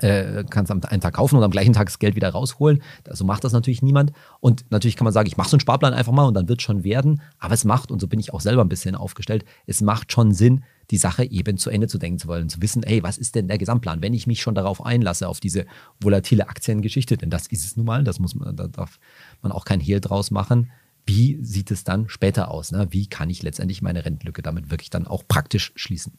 äh, kannst am einen Tag kaufen und am gleichen Tag das Geld wieder rausholen. So also macht das natürlich niemand. Und natürlich kann man sagen, ich mache so einen Sparplan einfach mal und dann wird schon werden. Aber es macht, und so bin ich auch selber ein bisschen aufgestellt, es macht schon Sinn, die Sache eben zu Ende zu denken zu wollen, zu wissen, hey, was ist denn der Gesamtplan, wenn ich mich schon darauf einlasse, auf diese volatile Aktiengeschichte, denn das ist es nun mal, das muss man, da darf man auch kein Hehl draus machen. Wie sieht es dann später aus? Ne? Wie kann ich letztendlich meine Rentenlücke damit wirklich dann auch praktisch schließen?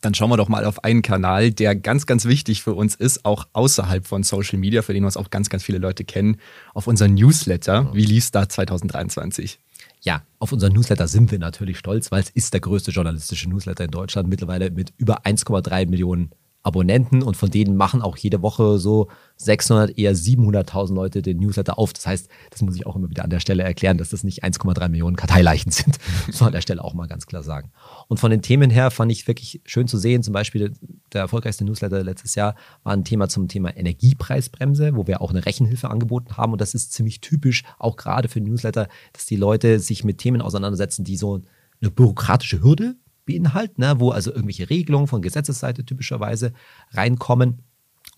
Dann schauen wir doch mal auf einen Kanal, der ganz, ganz wichtig für uns ist, auch außerhalb von Social Media, für den uns auch ganz, ganz viele Leute kennen, auf unseren Newsletter. Wie lief da 2023? Ja, auf unseren Newsletter sind wir natürlich stolz, weil es ist der größte journalistische Newsletter in Deutschland, mittlerweile mit über 1,3 Millionen Abonnenten und von denen machen auch jede Woche so 600, eher 700.000 Leute den Newsletter auf. Das heißt, das muss ich auch immer wieder an der Stelle erklären, dass das nicht 1,3 Millionen Karteileichen sind. [laughs] muss man an der Stelle auch mal ganz klar sagen. Und von den Themen her fand ich wirklich schön zu sehen, zum Beispiel der erfolgreichste Newsletter letztes Jahr war ein Thema zum Thema Energiepreisbremse, wo wir auch eine Rechenhilfe angeboten haben. Und das ist ziemlich typisch, auch gerade für Newsletter, dass die Leute sich mit Themen auseinandersetzen, die so eine bürokratische Hürde beinhalten, ne, wo also irgendwelche Regelungen von Gesetzesseite typischerweise reinkommen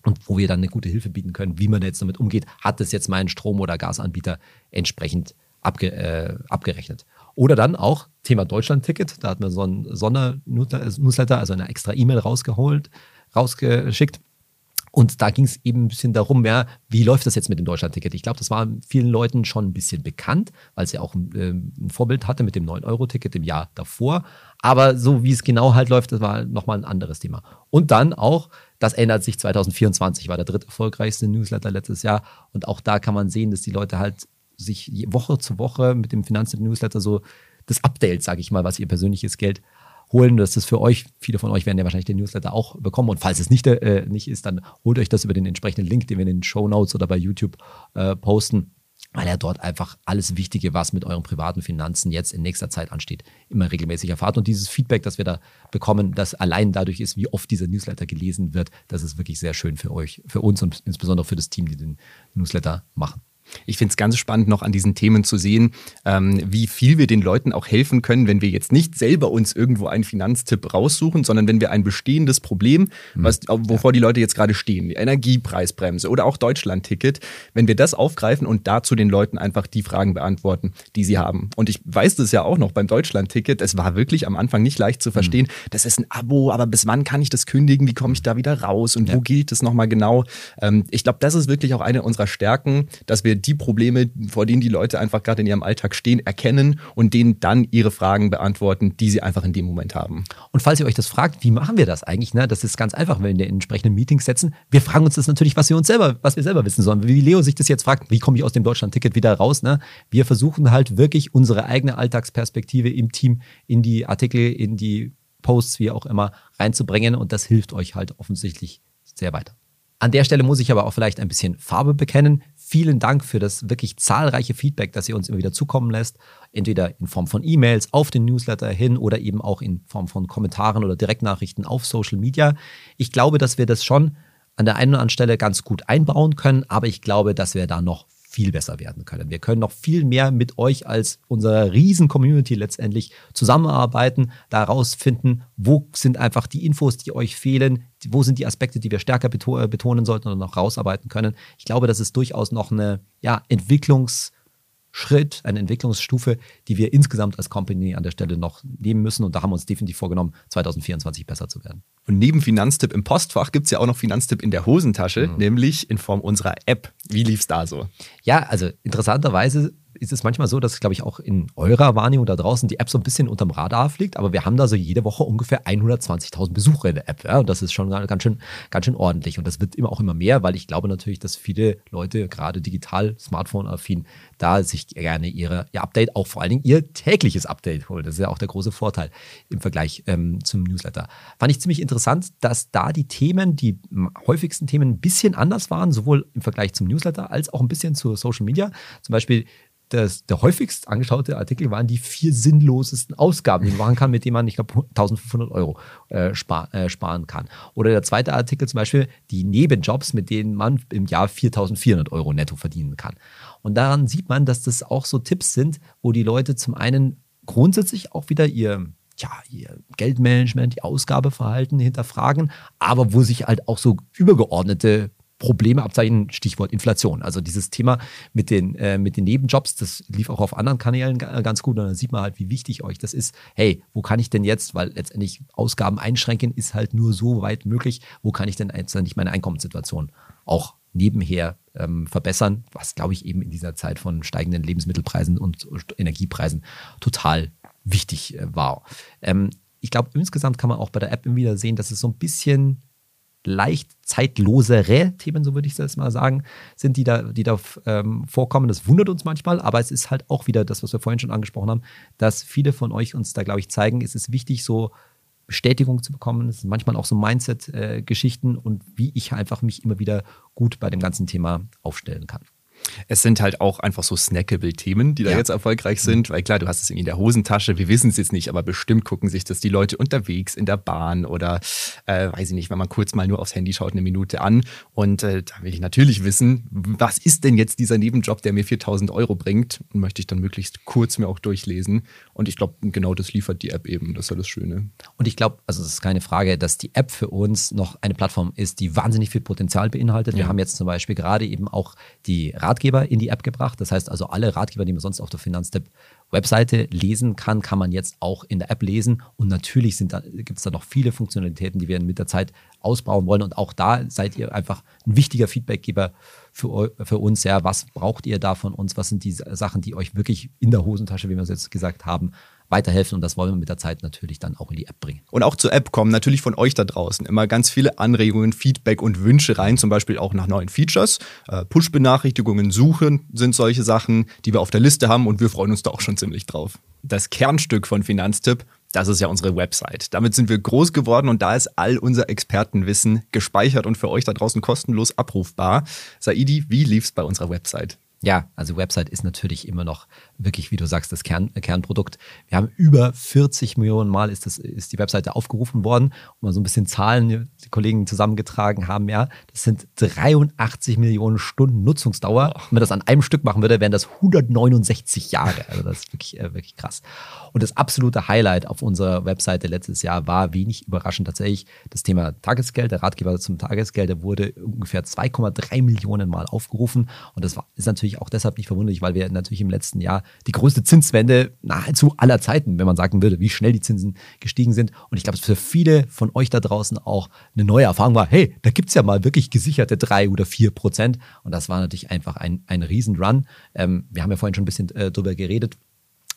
und wo wir dann eine gute Hilfe bieten können, wie man jetzt damit umgeht. Hat das jetzt mein Strom- oder Gasanbieter entsprechend abge, äh, abgerechnet? Oder dann auch Thema Deutschland-Ticket. Da hat man so einen Sonder-Newsletter, also eine extra E-Mail rausgeholt, rausgeschickt und da ging es eben ein bisschen darum, ja, wie läuft das jetzt mit dem Deutschland-Ticket? Ich glaube, das war vielen Leuten schon ein bisschen bekannt, weil es ja auch ein, äh, ein Vorbild hatte mit dem 9-Euro-Ticket im Jahr davor. Aber so wie es genau halt läuft, das war nochmal ein anderes Thema. Und dann auch, das ändert sich 2024, war der dritt erfolgreichste Newsletter letztes Jahr. Und auch da kann man sehen, dass die Leute halt sich Woche zu Woche mit dem Finanztipp-Newsletter so das Update, sage ich mal, was ihr persönliches Geld holen. Das ist für euch, viele von euch werden ja wahrscheinlich den Newsletter auch bekommen. Und falls es nicht, äh, nicht ist, dann holt euch das über den entsprechenden Link, den wir in den Show Notes oder bei YouTube äh, posten, weil er dort einfach alles Wichtige, was mit euren privaten Finanzen jetzt in nächster Zeit ansteht, immer regelmäßig erfahrt. Und dieses Feedback, das wir da bekommen, das allein dadurch ist, wie oft dieser Newsletter gelesen wird, das ist wirklich sehr schön für euch, für uns und insbesondere für das Team, die den Newsletter machen. Ich finde es ganz spannend, noch an diesen Themen zu sehen, ähm, wie viel wir den Leuten auch helfen können, wenn wir jetzt nicht selber uns irgendwo einen Finanztipp raussuchen, sondern wenn wir ein bestehendes Problem, mhm. was, wovor die Leute jetzt gerade stehen, die Energiepreisbremse oder auch Deutschlandticket, wenn wir das aufgreifen und dazu den Leuten einfach die Fragen beantworten, die sie haben. Und ich weiß das ja auch noch beim Deutschlandticket, es war wirklich am Anfang nicht leicht zu mhm. verstehen, mhm. das ist ein Abo, aber bis wann kann ich das kündigen, wie komme ich da wieder raus und ja. wo gilt es nochmal genau? Ähm, ich glaube, das ist wirklich auch eine unserer Stärken, dass wir die Probleme, vor denen die Leute einfach gerade in ihrem Alltag stehen, erkennen und denen dann ihre Fragen beantworten, die sie einfach in dem Moment haben. Und falls ihr euch das fragt, wie machen wir das eigentlich? Ne? Das ist ganz einfach, wenn wir in entsprechenden Meetings setzen. Wir fragen uns das natürlich, was wir uns selber, was wir selber wissen sollen. Wie Leo sich das jetzt fragt, wie komme ich aus dem Deutschland-Ticket wieder raus? Ne? Wir versuchen halt wirklich unsere eigene Alltagsperspektive im Team in die Artikel, in die Posts, wie auch immer, reinzubringen. Und das hilft euch halt offensichtlich sehr weiter. An der Stelle muss ich aber auch vielleicht ein bisschen Farbe bekennen. Vielen Dank für das wirklich zahlreiche Feedback, das ihr uns immer wieder zukommen lässt. Entweder in Form von E-Mails auf den Newsletter hin oder eben auch in Form von Kommentaren oder Direktnachrichten auf Social Media. Ich glaube, dass wir das schon an der einen oder anderen Stelle ganz gut einbauen können, aber ich glaube, dass wir da noch viel besser werden können. Wir können noch viel mehr mit euch als unserer riesen Community letztendlich zusammenarbeiten, daraus finden, wo sind einfach die Infos, die euch fehlen, wo sind die Aspekte, die wir stärker betonen sollten und noch rausarbeiten können. Ich glaube, das ist durchaus noch eine ja, Entwicklungs- Schritt, eine Entwicklungsstufe, die wir insgesamt als Company an der Stelle noch nehmen müssen. Und da haben wir uns definitiv vorgenommen, 2024 besser zu werden. Und neben Finanztipp im Postfach gibt es ja auch noch Finanztipp in der Hosentasche, mhm. nämlich in Form unserer App. Wie lief es da so? Ja, also interessanterweise ist es manchmal so, dass, glaube ich, auch in eurer Wahrnehmung da draußen die App so ein bisschen unterm Radar fliegt, aber wir haben da so jede Woche ungefähr 120.000 Besucher in der App. Ja? Und das ist schon ganz schön, ganz schön ordentlich. Und das wird immer auch immer mehr, weil ich glaube natürlich, dass viele Leute, gerade digital, Smartphone-affin, da sich gerne ihre, ihr Update, auch vor allen Dingen ihr tägliches Update holen. Das ist ja auch der große Vorteil im Vergleich ähm, zum Newsletter. Fand ich ziemlich interessant, dass da die Themen, die häufigsten Themen ein bisschen anders waren, sowohl im Vergleich zum Newsletter als auch ein bisschen zu Social Media. Zum Beispiel das, der häufigst angeschaute Artikel waren die vier sinnlosesten Ausgaben, die man machen kann, mit denen man, ich glaube, 1500 Euro äh, spar, äh, sparen kann. Oder der zweite Artikel zum Beispiel, die Nebenjobs, mit denen man im Jahr 4400 Euro netto verdienen kann. Und daran sieht man, dass das auch so Tipps sind, wo die Leute zum einen grundsätzlich auch wieder ihr ja, ihr Geldmanagement, ihr Ausgabeverhalten hinterfragen, aber wo sich halt auch so übergeordnete Probleme abzeichnen, Stichwort Inflation. Also dieses Thema mit den, äh, mit den Nebenjobs, das lief auch auf anderen Kanälen ganz gut und dann sieht man halt, wie wichtig euch das ist. Hey, wo kann ich denn jetzt, weil letztendlich Ausgaben einschränken ist halt nur so weit möglich, wo kann ich denn jetzt nicht meine Einkommenssituation auch nebenher ähm, verbessern, was glaube ich eben in dieser Zeit von steigenden Lebensmittelpreisen und Energiepreisen total wichtig äh, war. Ähm, ich glaube, insgesamt kann man auch bei der App wieder sehen, dass es so ein bisschen leicht zeitlosere Themen, so würde ich das mal sagen, sind, die da, die da ähm, vorkommen. Das wundert uns manchmal, aber es ist halt auch wieder das, was wir vorhin schon angesprochen haben, dass viele von euch uns da, glaube ich, zeigen, es ist wichtig, so Bestätigung zu bekommen. Es sind manchmal auch so Mindset-Geschichten äh, und wie ich einfach mich immer wieder gut bei dem ganzen Thema aufstellen kann. Es sind halt auch einfach so snackable Themen, die da ja. jetzt erfolgreich sind, weil klar, du hast es in der Hosentasche, wir wissen es jetzt nicht, aber bestimmt gucken sich das die Leute unterwegs in der Bahn oder äh, weiß ich nicht, wenn man kurz mal nur aufs Handy schaut, eine Minute an. Und äh, da will ich natürlich wissen, was ist denn jetzt dieser Nebenjob, der mir 4000 Euro bringt? Und möchte ich dann möglichst kurz mir auch durchlesen. Und ich glaube, genau das liefert die App eben. Das ist ja das Schöne. Und ich glaube, also es ist keine Frage, dass die App für uns noch eine Plattform ist, die wahnsinnig viel Potenzial beinhaltet. Ja. Wir haben jetzt zum Beispiel gerade eben auch die Ratgeber in die App gebracht. Das heißt also, alle Ratgeber, die man sonst auf der Finanztipp Webseite lesen kann, kann man jetzt auch in der App lesen. Und natürlich gibt es da noch viele Funktionalitäten, die wir mit der Zeit ausbauen wollen. Und auch da seid ihr einfach ein wichtiger Feedbackgeber für, für uns. Ja, was braucht ihr da von uns? Was sind die Sachen, die euch wirklich in der Hosentasche, wie wir es jetzt gesagt haben, weiterhelfen und das wollen wir mit der Zeit natürlich dann auch in die App bringen. Und auch zur App kommen natürlich von euch da draußen immer ganz viele Anregungen, Feedback und Wünsche rein, zum Beispiel auch nach neuen Features. Äh, Push-Benachrichtigungen suchen sind solche Sachen, die wir auf der Liste haben und wir freuen uns da auch schon ziemlich drauf. Das Kernstück von Finanztipp das ist ja unsere Website. Damit sind wir groß geworden und da ist all unser Expertenwissen gespeichert und für euch da draußen kostenlos abrufbar. Saidi, wie lief's bei unserer Website? Ja, also Website ist natürlich immer noch wirklich, wie du sagst, das Kern, äh, Kernprodukt. Wir haben über 40 Millionen Mal ist, das, ist die Webseite aufgerufen worden. Und mal so ein bisschen Zahlen, die Kollegen zusammengetragen haben, ja, das sind 83 Millionen Stunden Nutzungsdauer. Wenn man das an einem Stück machen würde, wären das 169 Jahre. Also das ist wirklich, äh, wirklich krass. Und das absolute Highlight auf unserer Webseite letztes Jahr war wenig überraschend tatsächlich das Thema Tagesgeld. Der Ratgeber zum Tagesgeld, der wurde ungefähr 2,3 Millionen Mal aufgerufen. Und das war, ist natürlich auch deshalb nicht verwunderlich, weil wir natürlich im letzten Jahr die größte Zinswende nahezu aller Zeiten, wenn man sagen würde, wie schnell die Zinsen gestiegen sind. Und ich glaube, es für viele von euch da draußen auch eine neue Erfahrung war, hey, da gibt es ja mal wirklich gesicherte drei oder vier Prozent. Und das war natürlich einfach ein, ein Riesenrun. Ähm, wir haben ja vorhin schon ein bisschen äh, drüber geredet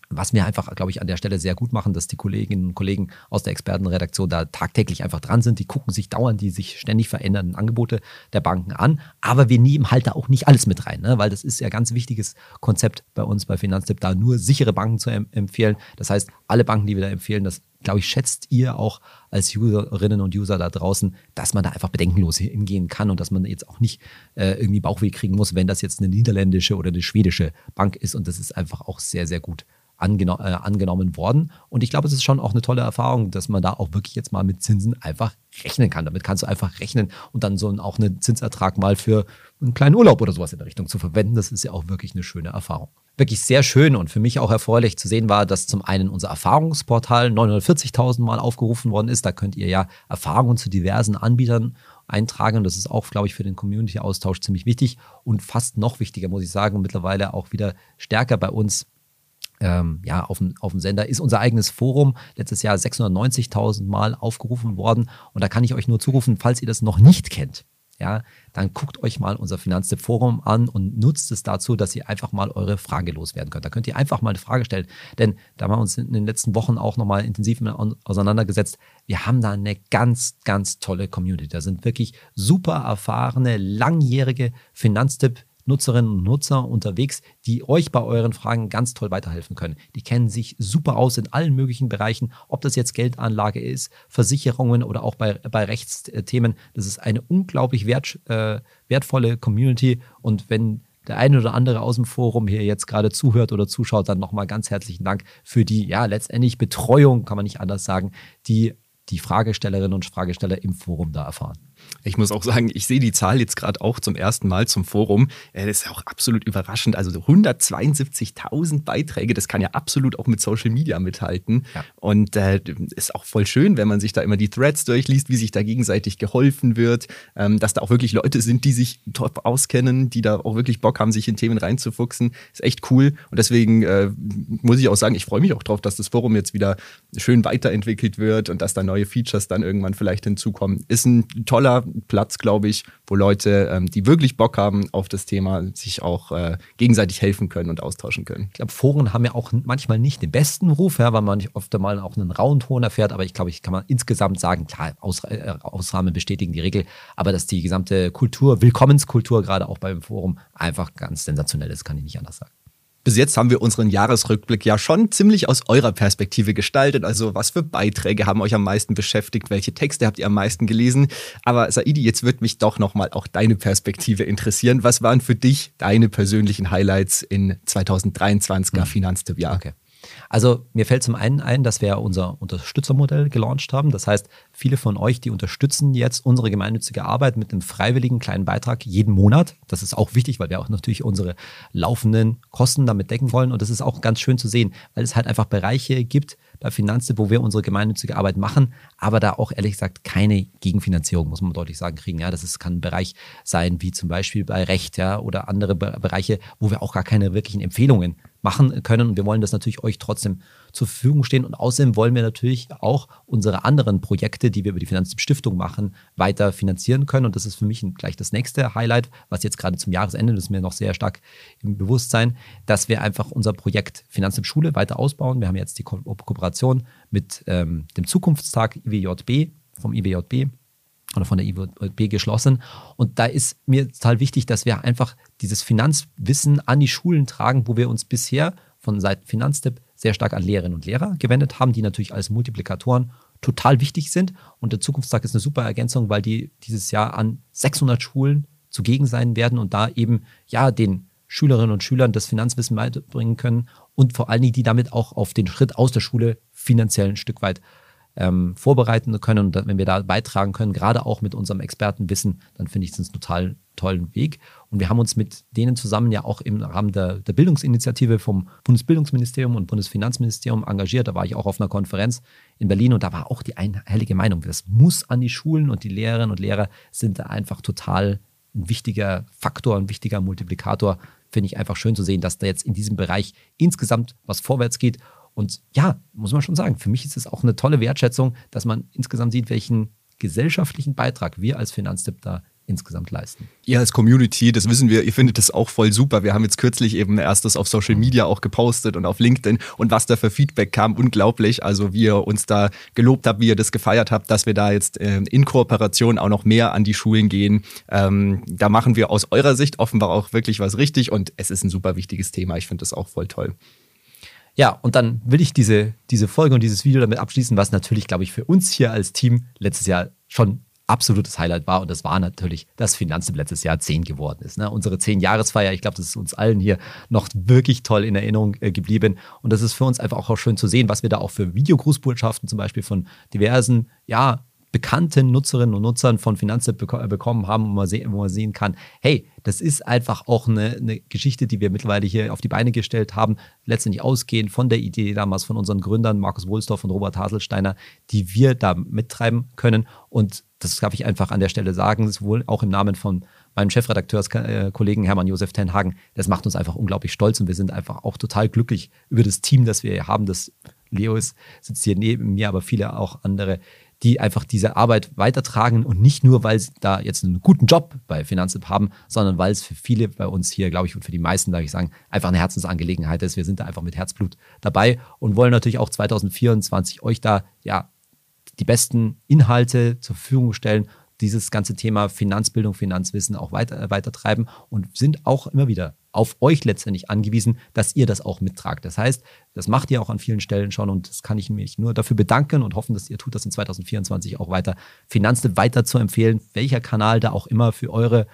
was wir einfach, glaube ich, an der Stelle sehr gut machen, dass die Kolleginnen und Kollegen aus der Expertenredaktion da tagtäglich einfach dran sind. Die gucken sich dauernd die sich ständig verändernden Angebote der Banken an. Aber wir nehmen halt da auch nicht alles mit rein, ne? weil das ist ja ein ganz wichtiges Konzept bei uns bei Finanztipp, da nur sichere Banken zu em empfehlen. Das heißt, alle Banken, die wir da empfehlen, das glaube ich, schätzt ihr auch als Userinnen und User da draußen, dass man da einfach bedenkenlos hingehen kann und dass man jetzt auch nicht äh, irgendwie Bauchweh kriegen muss, wenn das jetzt eine niederländische oder eine schwedische Bank ist. Und das ist einfach auch sehr, sehr gut angeno äh, angenommen worden. Und ich glaube, es ist schon auch eine tolle Erfahrung, dass man da auch wirklich jetzt mal mit Zinsen einfach rechnen kann. Damit kannst du einfach rechnen und dann so auch einen Zinsertrag mal für einen kleinen Urlaub oder sowas in der Richtung zu verwenden. Das ist ja auch wirklich eine schöne Erfahrung. Wirklich sehr schön und für mich auch erfreulich zu sehen war, dass zum einen unser Erfahrungsportal 940.000 Mal aufgerufen worden ist. Da könnt ihr ja Erfahrungen zu diversen Anbietern eintragen. Das ist auch, glaube ich, für den Community-Austausch ziemlich wichtig und fast noch wichtiger, muss ich sagen, mittlerweile auch wieder stärker bei uns ähm, ja, auf dem, auf dem Sender ist unser eigenes Forum letztes Jahr 690.000 Mal aufgerufen worden. Und da kann ich euch nur zurufen, falls ihr das noch nicht kennt, ja, dann guckt euch mal unser Finanztipp Forum an und nutzt es dazu, dass ihr einfach mal eure Frage loswerden könnt. Da könnt ihr einfach mal eine Frage stellen, denn da haben wir uns in den letzten Wochen auch nochmal intensiv auseinandergesetzt. Wir haben da eine ganz, ganz tolle Community. Da sind wirklich super erfahrene, langjährige Finanztipp Nutzerinnen und Nutzer unterwegs, die euch bei euren Fragen ganz toll weiterhelfen können. Die kennen sich super aus in allen möglichen Bereichen, ob das jetzt Geldanlage ist, Versicherungen oder auch bei, bei Rechtsthemen. Das ist eine unglaublich wert, äh, wertvolle Community und wenn der eine oder andere aus dem Forum hier jetzt gerade zuhört oder zuschaut, dann nochmal ganz herzlichen Dank für die, ja, letztendlich Betreuung, kann man nicht anders sagen, die die Fragestellerinnen und Fragesteller im Forum da erfahren. Ich muss auch sagen, ich sehe die Zahl jetzt gerade auch zum ersten Mal zum Forum. Das ist auch absolut überraschend. Also 172.000 Beiträge, das kann ja absolut auch mit Social Media mithalten. Ja. Und äh, ist auch voll schön, wenn man sich da immer die Threads durchliest, wie sich da gegenseitig geholfen wird, ähm, dass da auch wirklich Leute sind, die sich top auskennen, die da auch wirklich Bock haben, sich in Themen reinzufuchsen. Ist echt cool. Und deswegen äh, muss ich auch sagen, ich freue mich auch drauf, dass das Forum jetzt wieder schön weiterentwickelt wird und dass da neue Features dann irgendwann vielleicht hinzukommen. Ist ein toller Platz, glaube ich, wo Leute, ähm, die wirklich Bock haben auf das Thema, sich auch äh, gegenseitig helfen können und austauschen können. Ich glaube, Foren haben ja auch manchmal nicht den besten Ruf, ja, weil man oft mal auch einen rauen Ton erfährt, aber ich glaube, ich kann man insgesamt sagen, klar, Aus, äh, Ausnahmen bestätigen die Regel, aber dass die gesamte Kultur, Willkommenskultur gerade auch beim Forum einfach ganz sensationell ist, kann ich nicht anders sagen. Bis jetzt haben wir unseren Jahresrückblick ja schon ziemlich aus eurer Perspektive gestaltet. Also was für Beiträge haben euch am meisten beschäftigt? Welche Texte habt ihr am meisten gelesen? Aber Saidi, jetzt wird mich doch nochmal auch deine Perspektive interessieren. Was waren für dich deine persönlichen Highlights in 2023er hm. Finanztipp-Jahr? Okay. Also mir fällt zum einen ein, dass wir unser Unterstützermodell gelauncht haben. Das heißt, viele von euch, die unterstützen jetzt unsere gemeinnützige Arbeit mit einem freiwilligen kleinen Beitrag jeden Monat. Das ist auch wichtig, weil wir auch natürlich unsere laufenden Kosten damit decken wollen. Und das ist auch ganz schön zu sehen, weil es halt einfach Bereiche gibt bei Finanztipp, wo wir unsere gemeinnützige Arbeit machen, aber da auch ehrlich gesagt keine Gegenfinanzierung, muss man deutlich sagen, kriegen. Ja, das ist, kann ein Bereich sein, wie zum Beispiel bei Recht, ja, oder andere Bereiche, wo wir auch gar keine wirklichen Empfehlungen machen können. Und wir wollen das natürlich euch trotzdem zur Verfügung stehen. Und außerdem wollen wir natürlich auch unsere anderen Projekte, die wir über die Finanzstiftung machen, weiter finanzieren können. Und das ist für mich gleich das nächste Highlight, was jetzt gerade zum Jahresende, das ist mir noch sehr stark im Bewusstsein, dass wir einfach unser Projekt Finanztipp Schule weiter ausbauen. Wir haben jetzt die Ko Kooperation mit ähm, dem Zukunftstag IWJB, vom IWJB oder von der IWB geschlossen. Und da ist mir total wichtig, dass wir einfach dieses Finanzwissen an die Schulen tragen, wo wir uns bisher von Seiten Finanztipp sehr stark an Lehrerinnen und Lehrer gewendet haben, die natürlich als Multiplikatoren total wichtig sind. Und der Zukunftstag ist eine super Ergänzung, weil die dieses Jahr an 600 Schulen zugegen sein werden und da eben ja den Schülerinnen und Schülern das Finanzwissen beibringen können und vor allen Dingen die damit auch auf den Schritt aus der Schule finanziell ein Stück weit ähm, vorbereiten können. Und wenn wir da beitragen können, gerade auch mit unserem Expertenwissen, dann finde ich es einen total tollen Weg. Und wir haben uns mit denen zusammen ja auch im Rahmen der, der Bildungsinitiative vom Bundesbildungsministerium und Bundesfinanzministerium engagiert. Da war ich auch auf einer Konferenz in Berlin und da war auch die einhellige Meinung, das muss an die Schulen und die Lehrerinnen und Lehrer sind da einfach total ein wichtiger Faktor, ein wichtiger Multiplikator. Finde ich einfach schön zu sehen, dass da jetzt in diesem Bereich insgesamt was vorwärts geht und ja, muss man schon sagen, für mich ist es auch eine tolle Wertschätzung, dass man insgesamt sieht, welchen gesellschaftlichen Beitrag wir als Finanztipp da insgesamt leisten. Ihr als Community, das wissen wir, ihr findet das auch voll super. Wir haben jetzt kürzlich eben erstes auf Social Media auch gepostet und auf LinkedIn und was da für Feedback kam, unglaublich. Also wie ihr uns da gelobt habt, wie ihr das gefeiert habt, dass wir da jetzt äh, in Kooperation auch noch mehr an die Schulen gehen. Ähm, da machen wir aus eurer Sicht offenbar auch wirklich was richtig und es ist ein super wichtiges Thema. Ich finde das auch voll toll. Ja, und dann will ich diese, diese Folge und dieses Video damit abschließen, was natürlich, glaube ich, für uns hier als Team letztes Jahr schon absolutes Highlight war. Und das war natürlich das Finanztipp letztes Jahr 10 geworden ist. Ne? Unsere 10-Jahresfeier, ich glaube, das ist uns allen hier noch wirklich toll in Erinnerung äh, geblieben. Und das ist für uns einfach auch schön zu sehen, was wir da auch für Videogrußbotschaften zum Beispiel von diversen, ja, bekannten Nutzerinnen und Nutzern von Finanztipp bek bekommen haben, wo man, wo man, sehen kann, hey, das ist einfach auch eine, eine, Geschichte, die wir mittlerweile hier auf die Beine gestellt haben, letztendlich ausgehend von der Idee damals von unseren Gründern Markus Wohlsdorf und Robert Haselsteiner, die wir da mittreiben können. Und das darf ich einfach an der Stelle sagen, sowohl auch im Namen von meinem Chefredakteurskollegen Hermann Josef Tenhagen. Das macht uns einfach unglaublich stolz und wir sind einfach auch total glücklich über das Team, das wir haben. Das Leo ist, sitzt hier neben mir, aber viele auch andere, die einfach diese Arbeit weitertragen und nicht nur, weil sie da jetzt einen guten Job bei Finanztipp haben, sondern weil es für viele bei uns hier, glaube ich, und für die meisten, darf ich sagen, einfach eine Herzensangelegenheit ist. Wir sind da einfach mit Herzblut dabei und wollen natürlich auch 2024 euch da ja die besten Inhalte zur Verfügung stellen, dieses ganze Thema Finanzbildung, Finanzwissen auch weiter, weiter treiben und sind auch immer wieder auf euch letztendlich angewiesen, dass ihr das auch mittragt. Das heißt, das macht ihr auch an vielen Stellen schon und das kann ich mich nur dafür bedanken und hoffen, dass ihr tut das in 2024 auch weiter. Finanztipp weiter zu empfehlen, welcher Kanal da auch immer für eure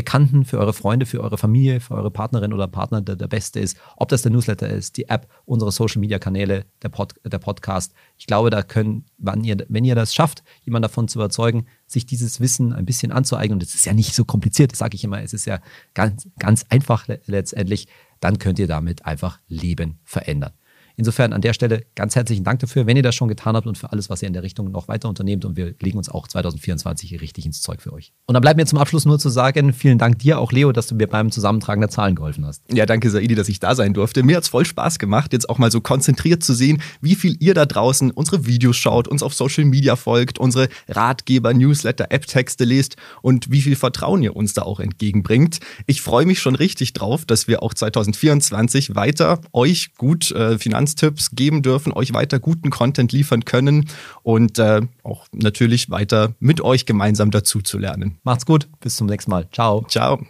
Bekannten, für eure Freunde, für eure Familie, für eure Partnerin oder Partner der, der beste ist. Ob das der Newsletter ist, die App, unsere Social Media Kanäle, der, Pod, der Podcast. Ich glaube, da können, wenn ihr, wenn ihr das schafft, jemanden davon zu überzeugen, sich dieses Wissen ein bisschen anzueignen, und es ist ja nicht so kompliziert, das sage ich immer, es ist ja ganz, ganz einfach letztendlich, dann könnt ihr damit einfach Leben verändern. Insofern an der Stelle ganz herzlichen Dank dafür, wenn ihr das schon getan habt und für alles, was ihr in der Richtung noch weiter unternehmt. Und wir legen uns auch 2024 richtig ins Zeug für euch. Und dann bleibt mir zum Abschluss nur zu sagen, vielen Dank dir auch, Leo, dass du mir beim Zusammentragen der Zahlen geholfen hast. Ja, danke, Saidi, dass ich da sein durfte. Mir hat es voll Spaß gemacht, jetzt auch mal so konzentriert zu sehen, wie viel ihr da draußen unsere Videos schaut, uns auf Social Media folgt, unsere Ratgeber, Newsletter, App-Texte lest und wie viel Vertrauen ihr uns da auch entgegenbringt. Ich freue mich schon richtig drauf, dass wir auch 2024 weiter euch gut äh, Finanz Finanztipps geben dürfen, euch weiter guten Content liefern können und äh, auch natürlich weiter mit euch gemeinsam dazu zu lernen. Macht's gut, bis zum nächsten Mal. Ciao. Ciao.